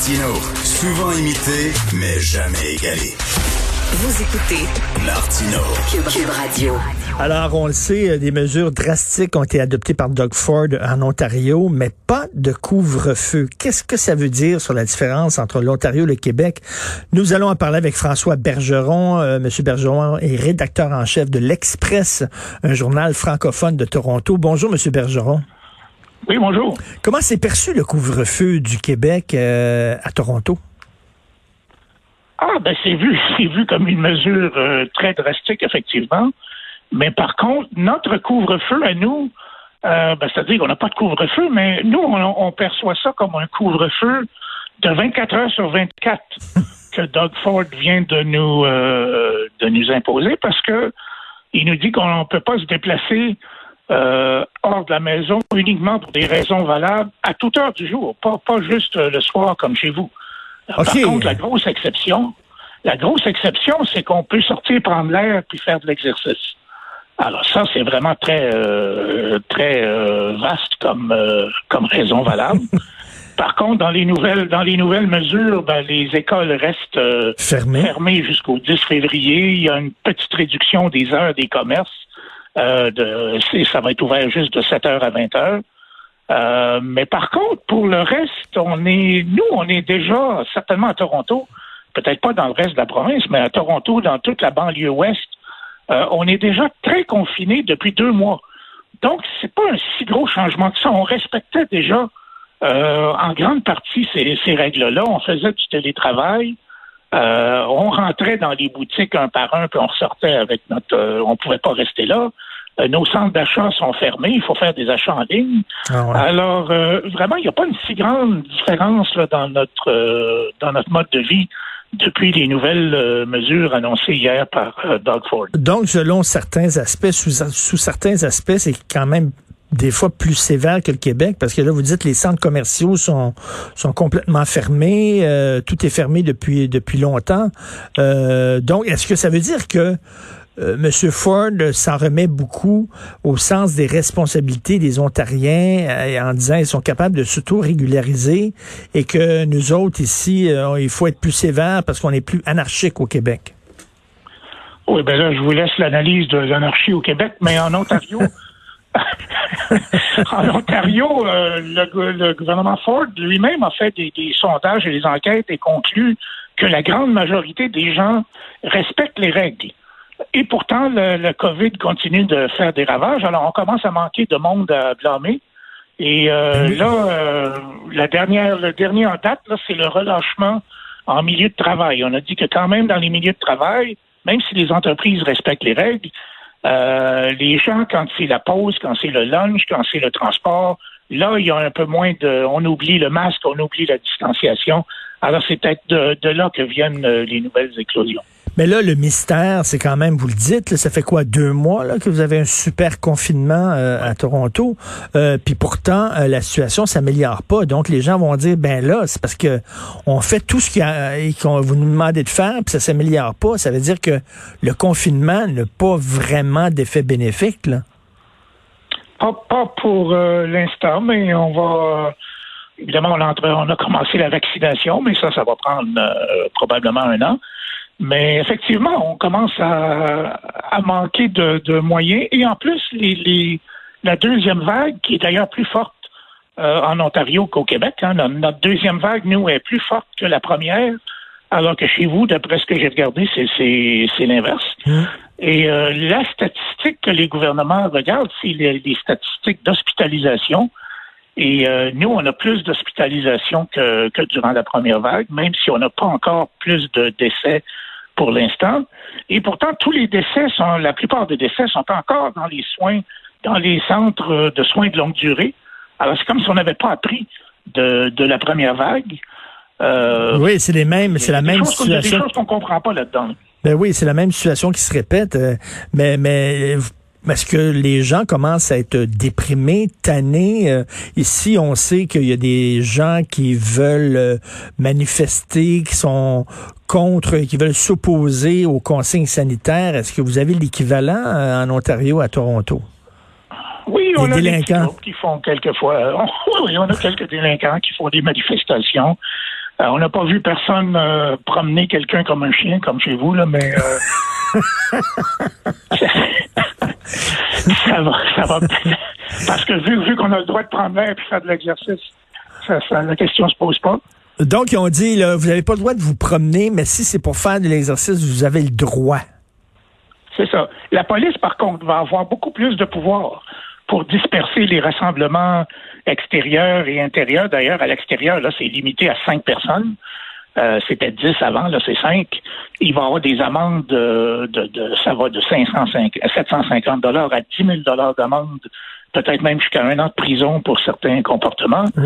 Martino, souvent imité, mais jamais égalé. Vous écoutez Martino. Cube, Cube Radio. Alors, on le sait, euh, des mesures drastiques ont été adoptées par Doug Ford en Ontario, mais pas de couvre-feu. Qu'est-ce que ça veut dire sur la différence entre l'Ontario et le Québec? Nous allons en parler avec François Bergeron. Euh, Monsieur Bergeron est rédacteur en chef de l'Express, un journal francophone de Toronto. Bonjour, Monsieur Bergeron. Oui, bonjour. Comment s'est perçu le couvre-feu du Québec euh, à Toronto? Ah, ben c'est vu, c'est vu comme une mesure euh, très drastique, effectivement. Mais par contre, notre couvre-feu à nous, euh, ben, c'est-à-dire qu'on n'a pas de couvre-feu, mais nous, on, on, perçoit ça comme un couvre-feu de 24 heures sur 24 que Doug Ford vient de nous euh, de nous imposer parce que il nous dit qu'on ne peut pas se déplacer euh, hors de la maison uniquement pour des raisons valables à toute heure du jour, pas, pas juste le soir comme chez vous. Par contre, la grosse exception, la grosse exception, c'est qu'on peut sortir prendre l'air puis faire de l'exercice. Alors ça, c'est vraiment très euh, très euh, vaste comme euh, comme raison valable. Par contre, dans les nouvelles dans les nouvelles mesures, ben, les écoles restent euh, Fermées. fermées jusqu'au 10 février. Il y a une petite réduction des heures des commerces. Euh, ça va être ouvert juste de 7 heures à 20 heures. Euh, mais par contre, pour le reste, on est, nous, on est déjà certainement à Toronto, peut-être pas dans le reste de la province, mais à Toronto, dans toute la banlieue ouest, euh, on est déjà très confinés depuis deux mois. Donc, c'est pas un si gros changement que ça. On respectait déjà en grande partie ces règles-là. On faisait du télétravail. Euh, on rentrait dans les boutiques un par un, puis on ressortait avec notre. Euh, on pouvait pas rester là. Euh, nos centres d'achat sont fermés. Il faut faire des achats en ligne. Ah ouais. Alors, euh, vraiment, il n'y a pas une si grande différence là, dans notre dans notre mode de vie depuis les nouvelles euh, mesures annoncées hier par euh, Doug Ford. Donc, selon certains aspects, sous, sous certains aspects, c'est quand même des fois plus sévère que le Québec, parce que là, vous dites les centres commerciaux sont, sont complètement fermés, euh, tout est fermé depuis, depuis longtemps. Euh, donc, est-ce que ça veut dire que euh, M. Ford s'en remet beaucoup au sens des responsabilités des Ontariens euh, en disant qu'ils sont capables de s'auto-régulariser et que nous autres ici, euh, il faut être plus sévère parce qu'on est plus anarchique au Québec? Oui, ben là, je vous laisse l'analyse de l'anarchie au Québec, mais en Ontario, en Ontario, euh, le, le, gouvernement Ford lui-même a fait des, des, sondages et des enquêtes et conclut que la grande majorité des gens respectent les règles. Et pourtant, le, le COVID continue de faire des ravages. Alors, on commence à manquer de monde à blâmer. Et euh, là, euh, la dernière, le dernier en date, là, c'est le relâchement en milieu de travail. On a dit que quand même dans les milieux de travail, même si les entreprises respectent les règles, euh, les gens, quand c'est la pause, quand c'est le lunch, quand c'est le transport, là, il y a un peu moins de... On oublie le masque, on oublie la distanciation. Alors, c'est peut-être de, de, là que viennent euh, les nouvelles éclosions. Mais là, le mystère, c'est quand même, vous le dites, là, ça fait quoi, deux mois là, que vous avez un super confinement euh, à Toronto, euh, puis pourtant, euh, la situation s'améliore pas. Donc, les gens vont dire, ben là, c'est parce que on fait tout ce qu'on vous nous demandez de faire, puis ça s'améliore pas. Ça veut dire que le confinement n'a pas vraiment d'effet bénéfique, là. Pas, pas pour l'instant, mais on va... évidemment, on a, on a, commencé la vaccination, mais ça, ça va prendre probablement un an. Mais effectivement, on commence à, à manquer de, de, moyens. Et en plus, les, les, la deuxième vague, qui est d'ailleurs plus forte euh, en Ontario qu'au Québec, hein, notre deuxième vague, nous, est plus forte que la première, alors que chez vous, d'après ce que j'ai regardé, c'est l'inverse. Mmh. Et euh, la statistique que les gouvernements regardent, c'est les, les, statistiques d'hospitalisation. Et euh, nous, on a plus d'hospitalisation que, que durant la première vague, même si on n'a pas encore plus de décès pour l'instant. Et pourtant, tous les décès sont, la plupart des décès sont encore dans les soins, dans les centres de soins de longue durée. Alors, c'est comme si on n'avait pas appris de, de, la première vague. Euh, oui, c'est les mêmes, c'est la même situation. Il y a des choses qu'on comprend pas là-dedans. Ben oui, c'est la même situation qui se répète. Euh, mais, mais parce que les gens commencent à être déprimés, tannés? Euh, ici, on sait qu'il y a des gens qui veulent euh, manifester, qui sont contre, qui veulent s'opposer aux consignes sanitaires. Est-ce que vous avez l'équivalent euh, en Ontario, à Toronto? Oui, on des a délinquants. des qui font quelquefois. oui, on a quelques délinquants qui font des manifestations. Euh, on n'a pas vu personne euh, promener quelqu'un comme un chien, comme chez vous, là, mais euh, ça va, ça va. Parce que vu, vu qu'on a le droit de prendre l'air et faire de l'exercice, ça, ça, la question se pose pas. Donc, ils ont dit, là, vous n'avez pas le droit de vous promener, mais si c'est pour faire de l'exercice, vous avez le droit. C'est ça. La police, par contre, va avoir beaucoup plus de pouvoir pour disperser les rassemblements extérieurs et intérieurs. D'ailleurs, à l'extérieur, là, c'est limité à cinq personnes. Euh, c'était 10 avant, là, c'est 5. Il va y avoir des amendes de, de, de ça va de 505, 750 dollars à 10 000 dollars d'amende, peut-être même jusqu'à un an de prison pour certains comportements. Oh.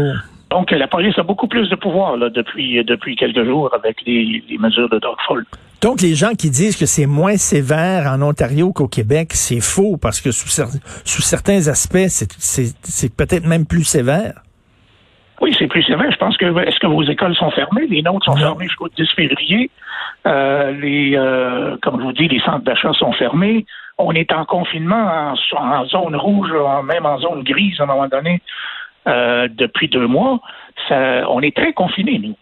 Donc, la police a beaucoup plus de pouvoir là, depuis, depuis quelques jours avec les, les mesures de Dogfall. Donc, les gens qui disent que c'est moins sévère en Ontario qu'au Québec, c'est faux parce que sous, cer- sous certains aspects, c'est peut-être même plus sévère. Oui, c'est plus sévère. Je pense que est-ce que vos écoles sont fermées? Les nôtres sont Non. fermées jusqu'au 10 février. Euh, les euh, comme je vous dis, les centres d'achat sont fermés. On est en confinement en, en zone rouge, en- même en zone grise à un moment donné, euh, depuis deux mois. Ça, on est très confinés, nous.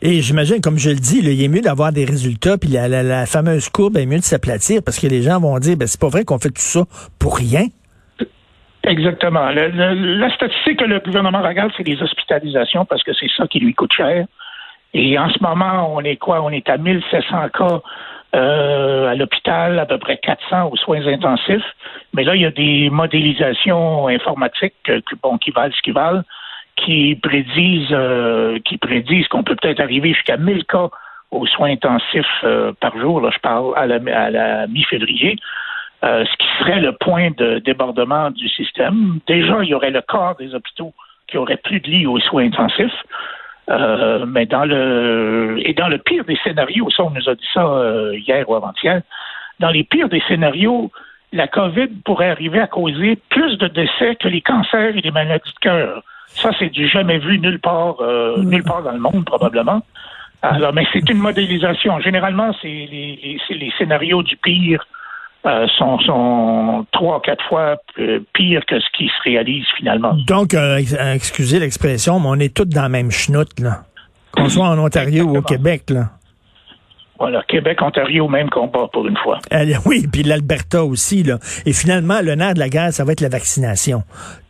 Et j'imagine, comme je le dis, là, il est mieux d'avoir des résultats, puis la, la- la fameuse courbe est mieux de s'aplatir parce que les gens vont dire, ben c'est pas vrai qu'on fait tout ça pour rien. Exactement. Le- le- la statistique que le gouvernement regarde, c'est les hospitalisations parce que c'est ça qui lui coûte cher. Et en ce moment, on est quoi? On est à 1700 cas euh, à l'hôpital, à peu près 400 aux soins intensifs. Mais là, il y a des modélisations informatiques euh, qui, valent ce qu'ils valent, qui prédisent, euh, qui prédisent qu'on peut peut-être arriver jusqu'à 1000 cas aux soins intensifs par jour. Là, je parle à la, à la mi-février. Euh, ce qui serait le point de débordement du système. Déjà, il y aurait le quart des hôpitaux qui auraient plus de lits aux soins intensifs. Euh, mais dans le et dans le pire des scénarios, ça on nous a dit ça euh, hier ou avant-hier, dans les pires des scénarios, la COVID pourrait arriver à causer plus de décès que les cancers et les maladies de cœur. Ça, c'est du jamais vu nulle part, euh, nulle part dans le monde probablement. Alors, mais c'est une modélisation. Généralement, c'est les, les, c'est les scénarios du pire euh, sont, sont trois, quatre fois euh, pires que ce qui se réalise finalement. Donc, euh, euh, excusez l'expression, mais on est tous dans la même chenoute, là. Qu'on soit en Ontario ou au. Québec, là. Voilà, Québec, Ontario, même combat pour une fois. Oui, puis l'Alberta aussi, là. Et finalement, le nerf de la guerre, ça va être la vaccination.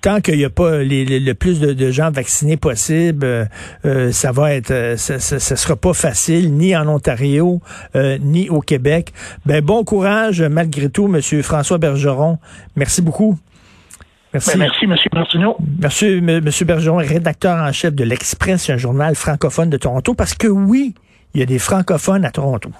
Tant qu'il n'y a pas les- les- le plus de, de gens vaccinés possible, euh, euh, ça va être, euh, ça, ça, ça sera pas facile, ni en Ontario, euh, ni au Québec. Ben, bon courage, malgré tout, Monsieur François Bergeron. Merci beaucoup. Merci. Ben, merci, M. Martineau. Monsieur, M. Monsieur Bergeron, rédacteur en chef de l'Express, un journal francophone de Toronto, parce que oui, il y a des francophones à Toronto.